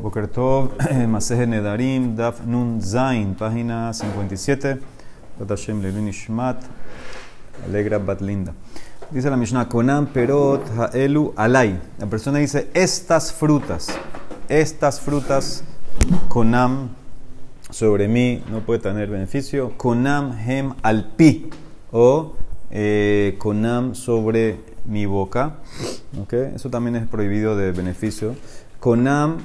Boker Tov, Maseje Nedarim, Daf Nun Zain, página 57. Batashem Levin Ishmat, Alegra Batlinda. Dice la Mishnah, Konam Perot Haelu Alay. La persona dice, estas frutas, estas frutas, Konam, sobre mí, no puede tener beneficio. Konam Hem Alpi, o eh, Konam sobre mi boca. ¿Okay? Eso también es prohibido de beneficio. Konam,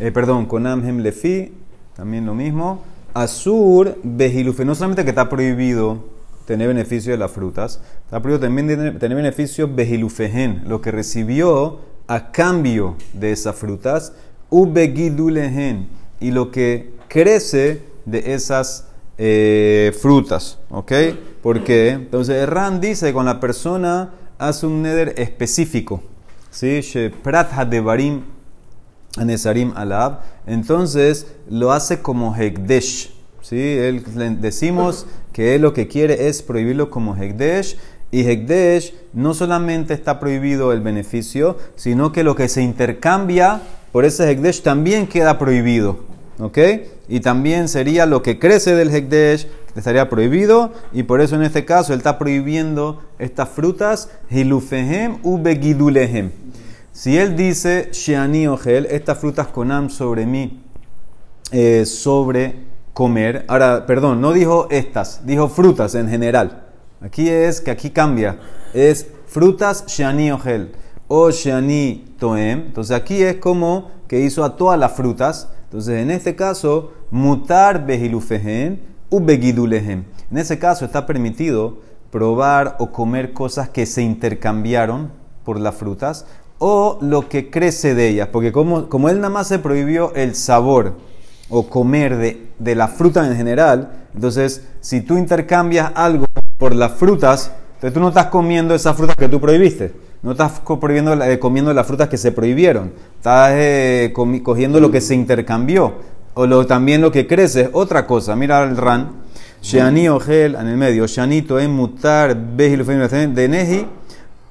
eh, perdón, Konam Hem Lefi, también lo mismo. Azur Behilufe, no solamente que está prohibido tener beneficio de las frutas, está prohibido también tener, beneficio Behilufehen, lo que recibió a cambio de esas frutas, Ubegidulehen, y lo que crece de esas eh, frutas, ¿ok? Porque entonces Ran dice cuando la persona hace un neder específico, ¿sí? Prat Hadevarim Anesarim Alab, entonces lo hace como Hekdesh, ¿sí? Él, le decimos que él lo que quiere es prohibirlo como Hekdesh, y Hekdesh no solamente está prohibido el beneficio, sino que lo que se intercambia por ese Hekdesh también queda prohibido. ¿Ok? Y también sería lo que crece del Hekdesh, estaría prohibido, y por eso en este caso él está prohibiendo estas frutas, Hilufehem ubegidulehem. Si él dice, Sheani Ogel, estas frutas conam sobre mí, eh, sobre comer, ahora, perdón, no dijo estas, dijo frutas en general. Aquí es que aquí cambia, es frutas Sheani Ogel o Sheani Toem. Entonces aquí es como que hizo a todas las frutas. Entonces en este caso, mutar behilufehen u begidulehem. En ese caso está permitido probar o comer cosas que se intercambiaron por las frutas o lo que crece de ellas. Porque como, como él nada más se prohibió el sabor o comer de, de la fruta en general, entonces si tú intercambias algo por las frutas, entonces tú no estás comiendo esas frutas que tú prohibiste. No estás prohibiendo, eh, comiendo las frutas que se prohibieron. Estás eh, cogiendo lo que se intercambió. O lo, también lo que crece. Otra cosa. Mira el ran. Sheani ogel en el medio. Shani toem mutar de.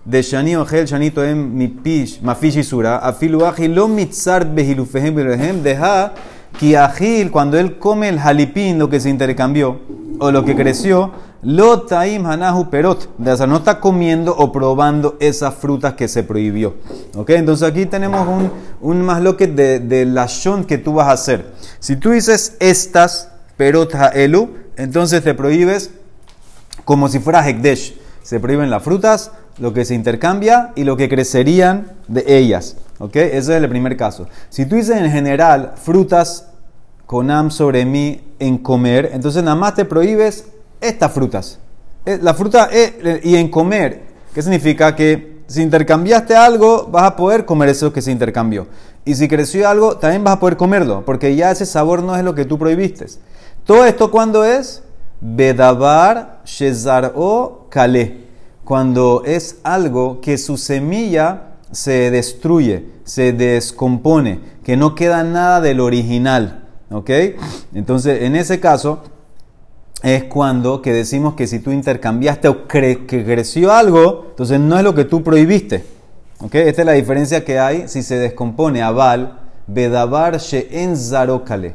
De Shani ogel Shani toem mi pish mafish sura. Afilu lo mitzar behilufehem behilufehem. Deja que agil cuando él come el jalipín lo que se intercambió o lo que creció lo taim hanahu perot. Sea, no está comiendo o probando esas frutas que se prohibió. ¿Ok? Entonces aquí tenemos un, un más lo que de, de la shon que tú vas a hacer. Si tú dices estas perot ha'elu, entonces te prohíbes como si fuera hekdesh. Se prohíben las frutas, lo que se intercambia y lo que crecerían de ellas. ¿Ok? Ese es el primer caso. Si tú dices en general frutas con am sobre mí en comer, entonces nada más te prohíbes estas frutas. La fruta es, y en comer, ¿qué significa? Que si intercambiaste algo, vas a poder comer eso que se intercambió. Y si creció algo, también vas a poder comerlo, porque ya ese sabor no es lo que tú prohibiste. Todo esto, ¿cuándo es? Bedabar Shezar o Kale. Cuando es algo que su semilla se destruye, se descompone, que no queda nada del original. ¿Ok? Entonces, en ese caso, es cuando que decimos que si tú intercambiaste o que creció algo, entonces no es lo que tú prohibiste. ¿Okay? Esta es la diferencia que hay si se descompone aval, bedabar she'en zarokale.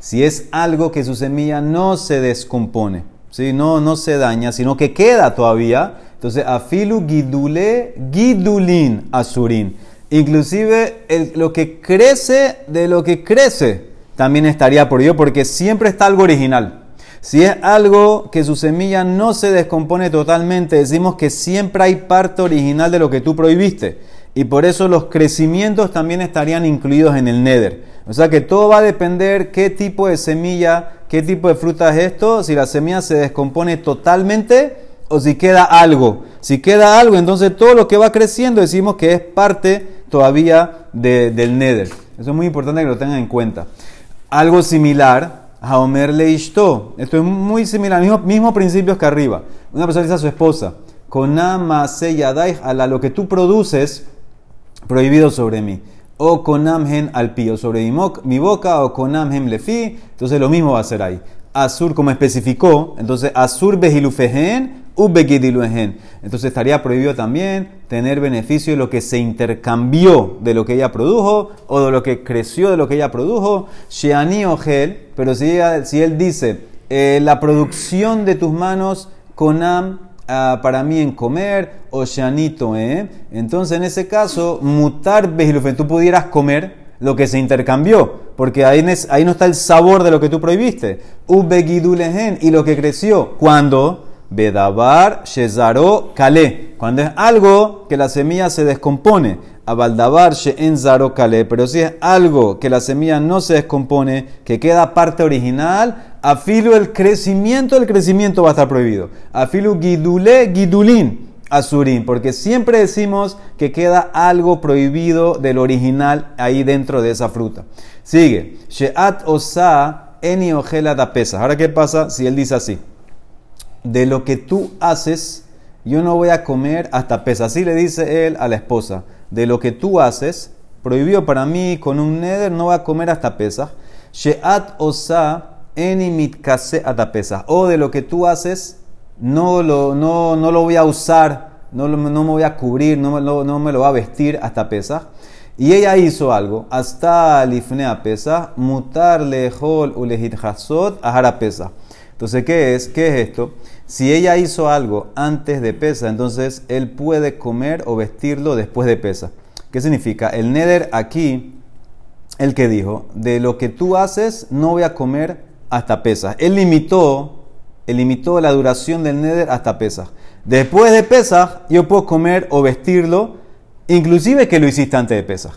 Si es algo que su semilla no se descompone, ¿sí? no, no se daña, sino que queda todavía, entonces afilu gidule gidulin asurin. Inclusive lo que crece de lo que crece también estaría por ello, porque siempre está algo original. Si es algo que su semilla no se descompone totalmente, decimos que siempre hay parte original de lo que tú prohibiste. Y por eso los crecimientos también estarían incluidos en el nether. O sea que todo va a depender qué tipo de semilla, qué tipo de fruta es esto, si la semilla se descompone totalmente o si queda algo. Si queda algo, entonces todo lo que va creciendo decimos que es parte todavía de, del nether. Eso es muy importante que lo tengan en cuenta. Algo similar Haomer Leishto. Esto es muy similar, mismos mismo principios que arriba. Una persona dice a su esposa, Konama Seyadai, a lo que tú produces, prohibido sobre mí. O Konamhen al pío, sobre mi, boca, o Konamhen lefi. Entonces lo mismo va a ser ahí. Azur, como especificó, entonces Azur behilufehen ubegidiluehen. Entonces estaría prohibido también tener beneficio de lo que se intercambió de lo que ella produjo o de lo que creció de lo que ella produjo. Sheani gel, pero si, si él dice, eh, la producción de tus manos, conam, para mí en comer, o Shanito, ¿eh? Entonces en ese caso, mutar begilufen, tú pudieras comer lo que se intercambió, porque ahí, no está el sabor de lo que tú prohibiste. Ubegidulehen, y lo que creció, cuando Bedabar, Shezaro, Kale, cuando es algo que la semilla se descompone. Abaldabar, en Zaro, Kale, pero si es algo que la semilla no se descompone, que queda parte original, afilo el crecimiento, el crecimiento va a estar prohibido. Afilo Gidule, Gidulin azurín, porque siempre decimos que queda algo prohibido del original ahí dentro de esa fruta. Sigue, Sheat osa eni da pesa. Ahora, ¿qué pasa si él dice así? De lo que tú haces, yo no voy a comer hasta pesa. Así le dice él a la esposa. De lo que tú haces, prohibido para mí con un neder, no voy a comer hasta pesa. Sheat osa eni mitkase pesa. O de lo que tú haces, no lo, no, no lo voy a usar, no, no, me voy a cubrir, no, no, me lo va a vestir hasta pesa. Y ella hizo algo, hasta lifnea pesa, mutar lejol ulehit hasot ahara pesa. Entonces, ¿qué es? ¿Qué es esto? Si ella hizo algo antes de pesa, entonces él puede comer o vestirlo después de pesa. ¿Qué significa? El neder aquí, el que dijo, de lo que tú haces, no voy a comer hasta pesa. Él limitó limitó la duración del neder hasta Pesach. Después de Pesach, yo puedo comer o vestirlo, inclusive que lo hiciste antes de Pesach.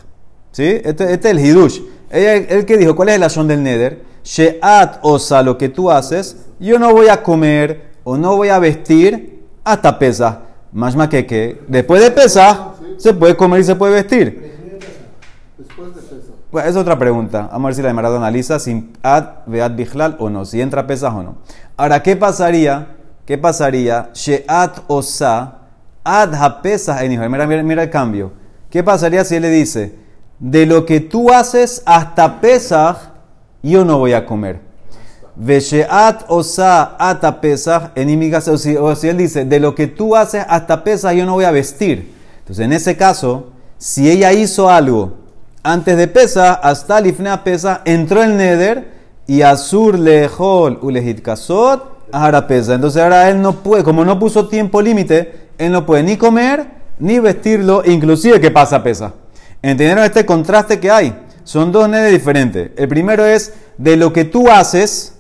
¿Sí? Este, este es el Hidush. El, que dijo, ¿cuál es el acción del neder? Sheat osa, lo que tú haces, yo no voy a comer o no voy a vestir hasta Pesach. Más más que que después de Pesach se puede comer y se puede vestir. Después de Es otra pregunta. Vamos a ver si la de Maradona analiza sin ad veat bichlal o no, si entra Pesach o no. Ahora, ¿qué pasaría? ¿Qué pasaría? Sheat osa ad hapesah en Mira, mira, el cambio. ¿Qué pasaría si él le dice, de lo que tú haces hasta Pesach, yo no voy a comer? Vesheat osa ata Pesach en o si, si él dice, de lo que tú haces hasta Pesach, yo no voy a vestir. Entonces, en ese caso, si ella hizo algo antes de Pesach, hasta Lifnea Pesach, entró el Neder, y Azur lejol ulehit kasot ahora pesa. Entonces ahora él no puede, como no puso tiempo límite, él no puede ni comer ni vestirlo, inclusive que pasa pesa. ¿Entendieron este contraste que hay? Son dos nedes diferentes. El primero es de lo que tú haces,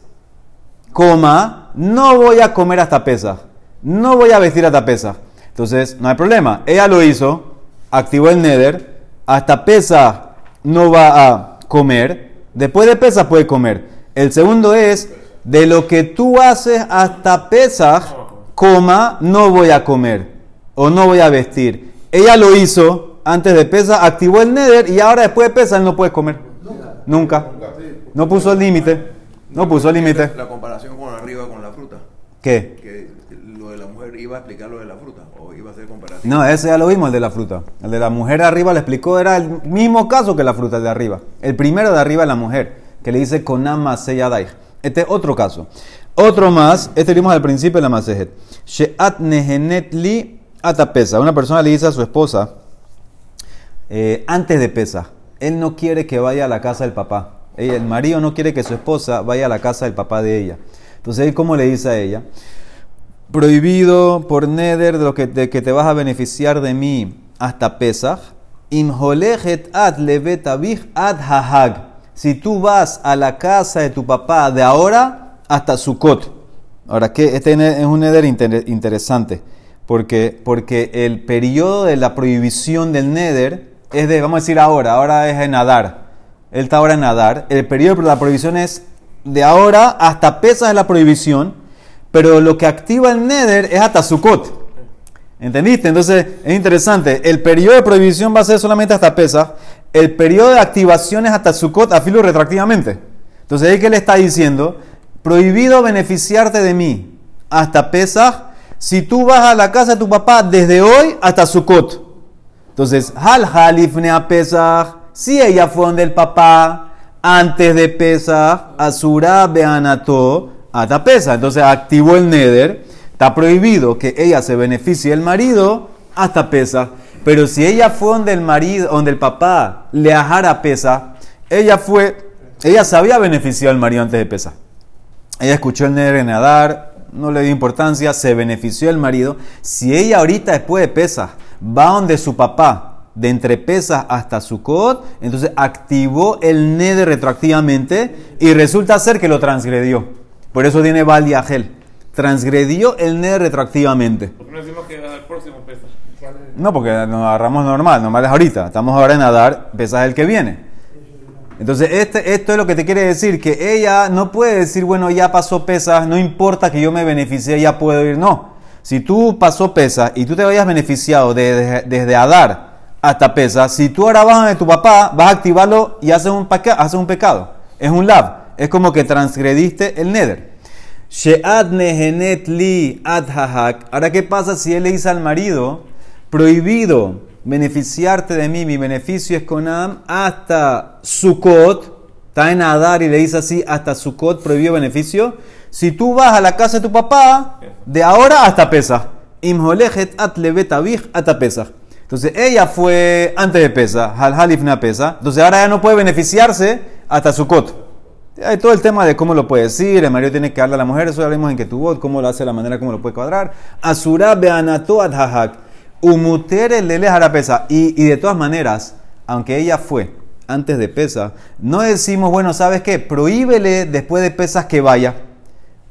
coma, no voy a comer hasta pesa. No voy a vestir hasta pesa. Entonces, no hay problema. Ella lo hizo, activó el nether, hasta pesa no va a comer, después de pesa puede comer. El segundo es, de lo que tú haces hasta Pesach, coma, no voy a comer o no voy a vestir. Ella lo hizo antes de Pesach, activó el Neder y ahora después de Pesach no puede comer. Nunca. No puso el límite. No puso el límite. La comparación con arriba con la fruta. ¿Qué? Que lo de la mujer iba a explicar lo de la fruta o iba a hacer comparación. No, ese ya lo vimos, el de la fruta. El de la mujer arriba le explicó, era el mismo caso que la fruta, de arriba. El primero de arriba es la mujer que le dice Konama. Este es otro caso. Otro más, este vimos al principio de la Masejet. Sheat Nehenet Li Atapesa. Una persona le dice a su esposa, eh, antes de pesa, él no quiere que vaya a la casa del papá. el marido no quiere que su esposa vaya a la casa del papá de ella. Entonces, ¿cómo le dice a ella? Prohibido por Neder de, lo que, de que te vas a beneficiar de mí hasta Pesach. Imholejet ad levetabich ad hahag si tú vas a la casa de tu papá de ahora hasta Sukkot. Ahora, que este es un neder interesante, porque, porque el periodo de la prohibición del neder es de, vamos a decir ahora, ahora es en nadar. Él está ahora en nadar. El periodo de la prohibición es de ahora hasta pesa de la prohibición, pero lo que activa el neder es hasta Sukkot. ¿Entendiste? Entonces es interesante. El periodo de prohibición va a ser solamente hasta pesa el periodo de activación es hasta Sukkot, afilo retroactivamente. Entonces, ahí que le está diciendo, prohibido beneficiarte de mí hasta Pesach si tú vas a la casa de tu papá desde hoy hasta Sukkot. Entonces, Hal Halifne a Pesach, si ella fue donde el papá antes de Pesach, Asura Beanato hasta Pesach. Entonces, activó el Neder. Está prohibido que ella se beneficie del marido hasta pesa. Pero si ella fue donde el marido, donde el papá le ajara pesa, ella fue, ella sabía beneficiar al marido antes de pesa. Ella escuchó el neder nadar, no le dio importancia, se benefició el marido. Si ella ahorita después de pesa va donde su papá, de entre pesas hasta Sukkot, entonces activó el neder retroactivamente y resulta ser que lo transgredió. Por eso tiene Val Transgredió el neder retroactivamente. ¿Por qué no decimos que al próximo? No, porque nos agarramos normal, normal es ahorita. Estamos ahora en nadar, pesas el que viene. Entonces, este, esto es lo que te quiere decir, que ella no puede decir, bueno, ya pasó pesas, no importa que yo me beneficie, ya puedo ir. No. Si tú pasó pesas y tú te hayas beneficiado desde Adar hasta pesas, si tú ahora vas de tu papá, vas a activarlo y haces un, haces un pecado. Es un lab. Es como que transgrediste el neder. She'ad nehenet li adhahak. Ahora, ¿qué pasa si él le dice al marido, prohibido beneficiarte de mí, mi beneficio es con Am hasta Sukkot, está en Adar y le dice así, hasta Sukkot prohibido beneficio. Si tú vas a la casa de tu papá, de ahora hasta Pesach. Imholejet at hasta Pesach. Entonces ella fue antes de Pesach, al halifna Pesach. Entonces ahora ya no puede beneficiarse hasta Sukkot. Hay todo el tema de cómo lo puede decir, el marido tiene que darle a la mujer, eso ya vimos en que tu voz, cómo lo hace, la manera cómo lo puede cuadrar. Asura beanato adhahak. Umutere lele pesa. Y, y de todas maneras, aunque ella fue antes de pesa, no decimos, bueno, ¿sabes qué? Prohíbele después de pesas que vaya.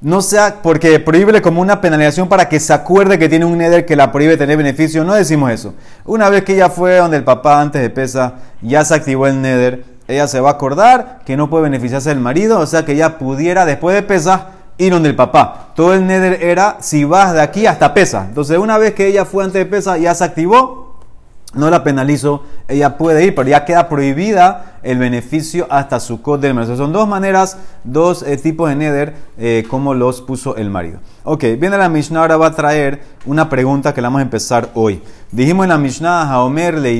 No sea, porque prohíbele como una penalización para que se acuerde que tiene un neder que la prohíbe tener beneficio. No decimos eso. Una vez que ella fue donde el papá antes de pesa, ya se activó el neder, ella se va a acordar que no puede beneficiarse del marido, o sea que ella pudiera después de pesa ir donde el papá. Todo el neder era si vas de aquí hasta pesa. Entonces, una vez que ella fue antes de pesa, ya se activó, no la penalizo, ella puede ir, pero ya queda prohibida el beneficio hasta su del marido. Son dos maneras, dos eh, tipos de neder, eh, como los puso el marido. Ok, viene la Mishnah, ahora va a traer una pregunta que la vamos a empezar hoy. Dijimos en la Mishnah, Haomer le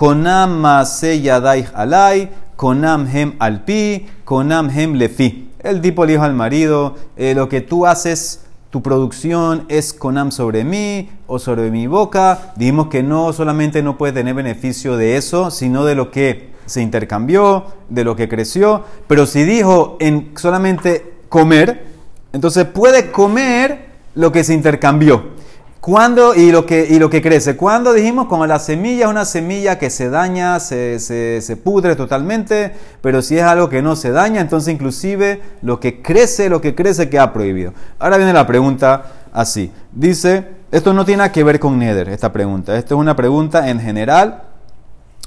konam se yadaich alay, konam hem alpi, konam hem lefi. El tipo dijo al marido, eh, lo que tú haces, tu producción es conam sobre mí o sobre mi boca. Dijimos que no solamente no puede tener beneficio de eso, sino de lo que se intercambió, de lo que creció. Pero si dijo en solamente comer, entonces puede comer lo que se intercambió. ¿Cuándo y lo, que, y lo que crece? ¿Cuándo dijimos? Como la semilla es una semilla que se daña, se, se, pudre totalmente, pero si es algo que no se daña, entonces inclusive lo que crece, lo que crece queda prohibido. Ahora viene la pregunta así. Dice, esto no tiene que ver con Neder, esta pregunta. Esto es una pregunta en general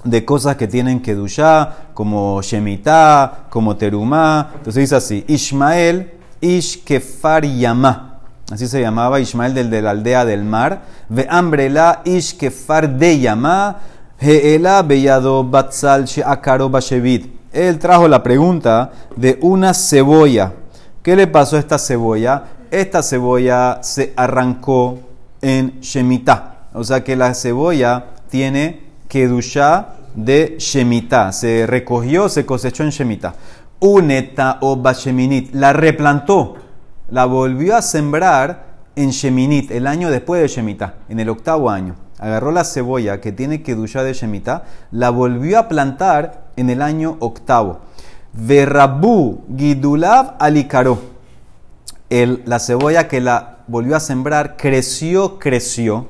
de cosas que tienen que dushá, como Shemitah, como Terumá. Entonces dice así, Ishmael, Ish Kefar Yamah así se llamaba Ismael del de la aldea del mar, ve ambrela ish kefar de yama, heela beyado batzal she'akaro bashevit. Él trajo la pregunta de una cebolla. ¿Qué le pasó a esta cebolla? Esta cebolla se arrancó en Shemitah. O sea que la cebolla tiene kedusha de Shemitah. Se recogió, se cosechó en Shemitah. Uneta o basheminit. La replantó la volvió a sembrar en Sheminit, el año después de Shemitah, en el octavo año. Agarró la cebolla que tiene que duchar de Shemitah, la volvió a plantar en el año octavo. Verrabu Gidulav Alicaró. la cebolla que la volvió a sembrar creció, creció,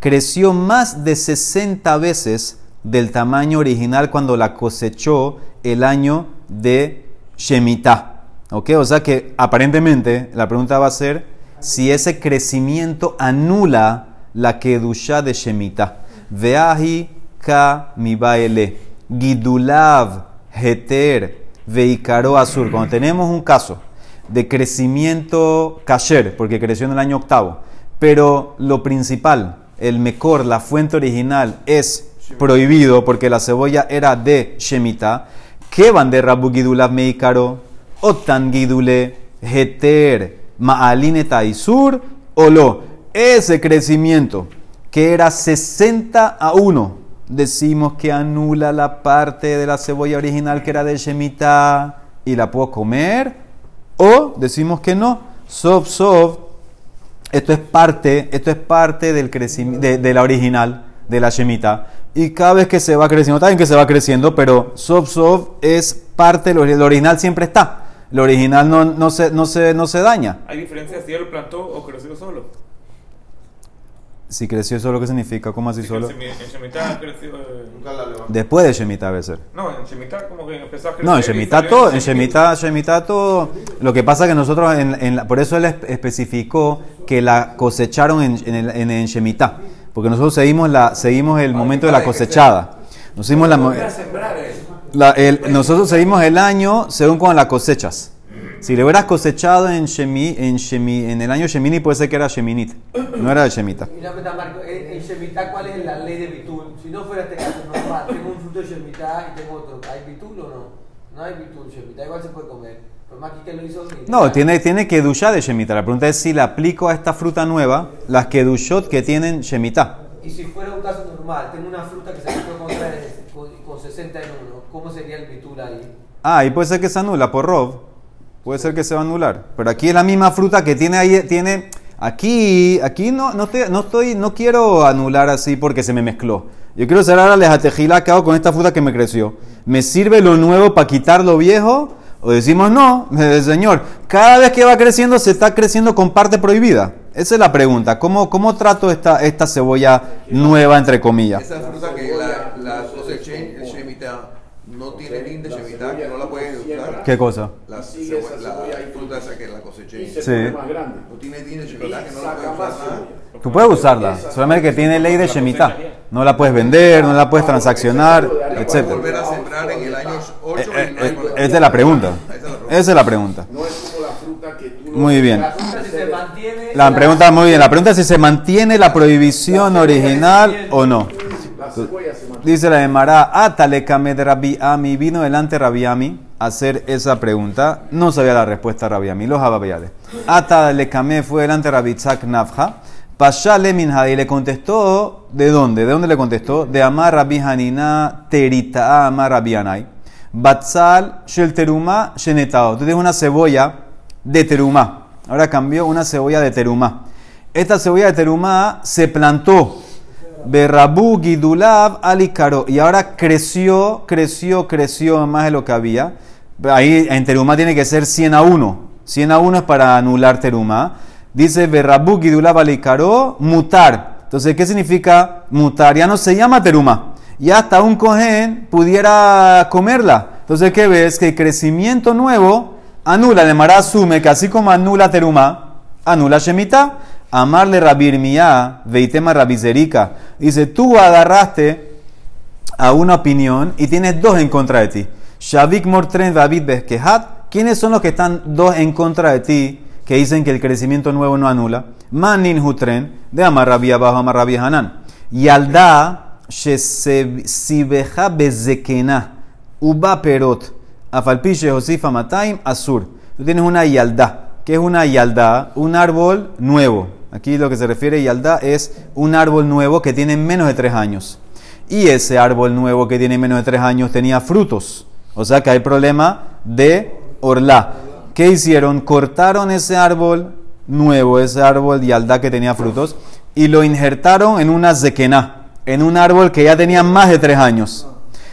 creció más de 60 veces del tamaño original cuando la cosechó el año de Shemitah. ¿Ok? O sea que aparentemente la pregunta va a ser si ese crecimiento anula la kedusha de Shemitah. Veahi ka mi baile. Gidulav heter veikaro azur. Cuando tenemos un caso de crecimiento kasher, porque creció en el año octavo, pero lo principal, el mejor, la fuente original, es prohibido porque la cebolla era de Shemitah. ¿Qué van de Gidulav Meikaro? Otan Gidule, Heter, Maaline Taisur, lo Ese crecimiento que era 60 a 1, decimos que anula la parte de la cebolla original que era de Shemitah y la puedo comer, o decimos que no, Sof, esto es parte, esto es parte del crecimiento, de, de la original, de la Shemitah. Y cada vez que se va creciendo, bien que se va creciendo, pero Sof Sof es parte, el original siempre está. El original no, no, se, no, se, no se daña. Hay diferencias si él lo plantó o creció solo. Si creció solo, ¿qué significa? ¿Cómo así Sí, solo? En Shemitah creció. eh, Nunca la levantó. Después de Shemitah debe ser. No, en Shemitah como que empezó a crecer. No, en Shemitah todo, en Shemitah. Shemitah, todo. Lo que pasa que nosotros, en, en la- por eso él espe- especificó que la cosecharon en, en, el- en, en Shemitah. Porque nosotros seguimos, la, seguimos el momento de la cosechada. Nos seguimos la, la- el- nosotros seguimos el año según cuando la cosechas. Si le hubieras cosechado en, Shemi, en, Shemi, en el año Shemini, puede ser que era Sheminit. No era de una pregunta, Marco, en, Shemitah, ¿cuál es la ley de Bitul? Si no fuera este caso normal, tengo un fruto de Shemitah y tengo otro, ¿hay Bitul o no? No hay Bitul, Shemitah igual se puede comer. Pero más que lo hizo No, tiene, tiene Kedushá de Shemitah. La pregunta es si le aplico a esta fruta nueva las Kedushot que tienen Shemitah. Y si fuera un caso normal, tengo una fruta que se me puede comprar con, con 60 en uno, ¿cómo sería el Bitul ahí? Ah, y puede ser que se anula por Rob. Puede ser que se va a anular. Pero aquí es la misma fruta que tiene ahí. Tiene, aquí aquí no, no, estoy, no, estoy, no quiero anular así porque se me mezcló. Yo quiero cerrar a la tejila que hago con esta fruta que me creció. ¿Me sirve lo nuevo para quitar lo viejo? O decimos no, señor. Cada vez que va creciendo, se está creciendo con parte prohibida. Esa es la pregunta. ¿Cómo, cómo trato esta, esta cebolla nueva, entre comillas? Esa fruta que la, la coseché, el Shemitah, no tiene lin de Shemitah, que no la puedes usar. ¿Qué cosa? La, la cebolla ahí. fruta esa que la coseché. se Sí. pone más grande. No tiene din de Shemitah, que no la más usar. Tú puedes usarla, solamente que tiene ley de Shemitah. No la puedes vender, no la puedes transaccionar, La puedes etc. volver a sembrar en el año 8 Eh, eh, problema. Esa es la pregunta. Esa es la pregunta. Muy bien. La fruta si se mantiene... La pregunta muy bien. La pregunta es si se mantiene la prohibición original o no. La se. Dice la Emara, Atale kamed Rabbi Ami, vino delante Rabbi Ami a hacer esa pregunta. No sabía la respuesta de Rabbi Ami, los ababayales. Atale kamed fue delante Rabbi Tzak Nafja. Pashale minha y le contestó, ¿de dónde? ¿De dónde le contestó? De Amar Rabbi Hanina Terita Amar Rabbi Anai. Batzal Shel Teruma Shenetao. Tú tienes una cebolla de terumá. Ahora cambió una cebolla de terumá. Esta cebolla de terumá se plantó. Berrabu Gidulav Alicaro. Y ahora creció, creció, creció más de lo que había. Ahí en terumá tiene que ser 100 a 1. 100 a 1 es para anular terumá. Dice Berrabu Gidulav Alicaro, mutar. Entonces, ¿qué significa mutar? Ya no se llama terumá. Ya hasta un cohen pudiera comerla. Entonces, ¿qué ves? Que el crecimiento nuevo anula. El Emara asume que así como anula terumá, anula Shemitah. Amarle Rabirmiyá, veitema Rabizerika. Dice, tú agarraste a una opinión y tienes dos en contra de ti. Shavik Mortren David Beskehat. ¿Quiénes son los que están dos en contra de ti que dicen que el crecimiento nuevo no anula? Manin Hutren, de Amar Rabbi Abajo, Amar Rabbi Hanan. Yalda Shesibeja Bezekena. Uba Perot. Afalpi Josifa Mataim Asur. Tú tienes una yalda. ¿Qué es una yalda? Un árbol nuevo. Aquí lo que se refiere a yalda es un árbol nuevo que tiene menos de tres años. Y ese árbol nuevo que tiene menos de tres años tenía frutos. O sea que hay problema de orla. ¿Qué hicieron? Cortaron ese árbol nuevo, ese árbol yalda que tenía frutos, y lo injertaron en una zequená, en un árbol que ya tenía más de tres años.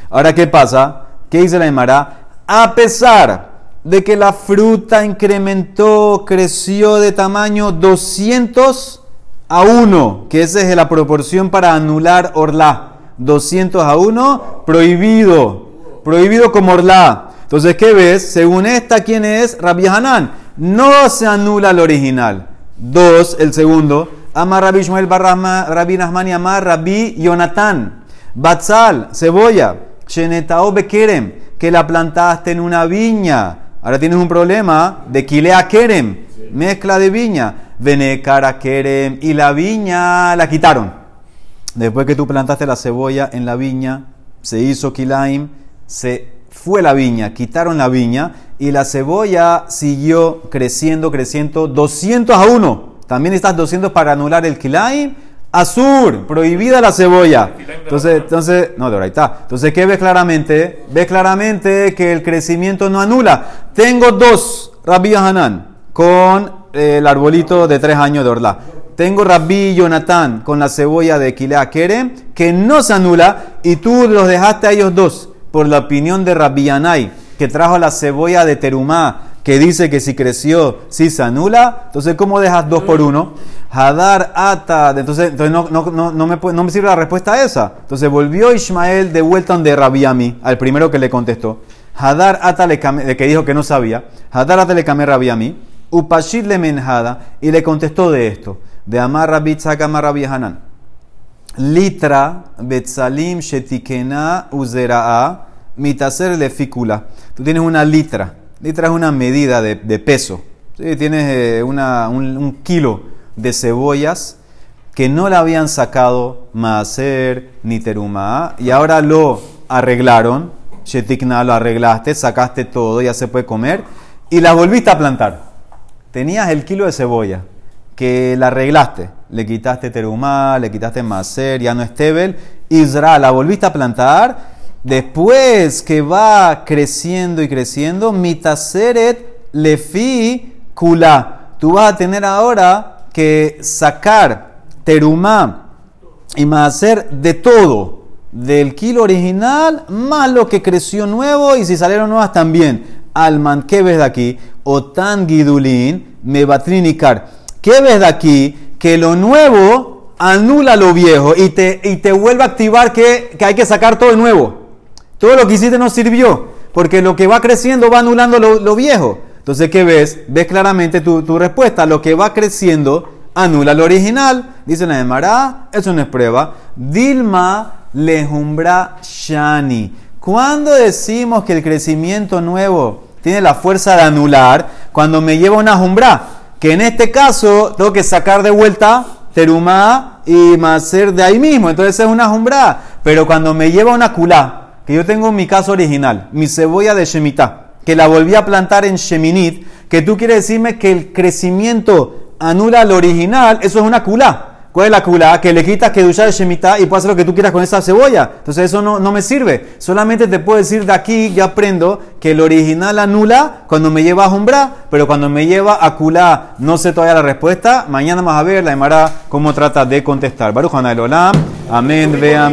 Ahora, ¿qué pasa? ¿Qué dice la Emara? A pesar de que la fruta incrementó, creció de tamaño 200 a 1, que esa es la proporción para anular orla. 200 a 1, prohibido. Prohibido como orla. Entonces, ¿qué ves? Según esta, ¿quién es? Rabbi Hanan. No se anula el original. Dos, el segundo. Amar Rabbi Shmuel Barrama, Rabbi Nahmani Amar Rabbi Jonathan. Batzal, cebolla. Shenetao Bekerem, que la plantaste en una viña. Ahora tienes un problema de Kilea Kerem, mezcla de viña. Venekara Kerem, y la viña la quitaron. Después que tú plantaste la cebolla en la viña, se hizo Kilaim, se fue la viña, quitaron la viña y la cebolla siguió creciendo, creciendo 200 a 1. También estás 200 para anular el Kilaim. Azur, prohibida la cebolla. Entonces, entonces, no, de está. Entonces, ¿qué ves claramente? Ves claramente que el crecimiento no anula. Tengo dos, Rabbi Hanan, con eh, el arbolito de tres años de orla. Tengo Rabbi Jonathan con la cebolla de Kilea Kerem, que no se anula, y tú los dejaste a ellos dos, por la opinión de Rabbi Yanai, que trajo la cebolla de Terumá, que dice que si creció, si se anula. Entonces, ¿cómo dejas dos por uno? Hadar ata. Entonces, entonces no, no, no, no me, no me sirve la respuesta a esa. Entonces, volvió Ismael de vuelta donde Rabiami, al primero que le contestó. Hadar ata le de que dijo que no sabía. Hadar ata le camé Rabiami. Upashid le menjada. Y le contestó de esto. De Amar Rabbi Amar Hanan. Litra betzalim shetikena uzera'a mitaser leficula. Tú tienes una litra. Litra es una medida de, de peso. ¿sí? Tienes eh, una- un, un kilo de cebollas que no la habían sacado maaser ni teruma y ahora lo arreglaron. Shetikna lo arreglaste, sacaste todo, ya se puede comer y las volviste a plantar. Tenías el kilo de cebolla que la arreglaste, le quitaste terumá, le quitaste macer, ya no es tebel, Israel, la volviste a plantar, después que va creciendo y creciendo, mitaseret lefi kula. Tú vas a tener ahora que sacar terumá y macer de todo, del kilo original, más lo que creció nuevo y si salieron nuevas también. Alman, ¿qué ves de aquí? Otan Gidulin, Mebatrinikar. ¿Qué ves de aquí? Que lo nuevo anula lo viejo y te, y te vuelve a activar que, que hay que sacar todo de nuevo. Todo lo que hiciste no sirvió, porque lo que va creciendo va anulando lo, lo viejo. Entonces, ¿qué ves? Ves claramente tu, tu respuesta. Lo que va creciendo anula lo original. Dice la Emara, eso no es prueba. Dilma lejumbra shani. Cuando decimos que el crecimiento nuevo tiene la fuerza de anular, cuando me lleva una jumbra, que en este caso tengo que sacar de vuelta terumá y macer de ahí mismo, entonces es una jumbra. Pero cuando me lleva una culá, que yo tengo mi caso original, mi cebolla de Shemitah, que la volví a plantar en Sheminit, que tú quieres decirme que el crecimiento anula lo original, eso es una culá. ¿Cuál es la culá? Que le quitas que de Shemitah y puedes hacer lo que tú quieras con esa cebolla. Entonces eso no, no me sirve. Solamente te puedo decir de aquí, yo aprendo que el original anula cuando me lleva a jumbra, pero cuando me lleva a culá, no sé todavía la respuesta. Mañana vamos a ver la Emara cómo trata de contestar. Baruch Olam. Amén. Vean.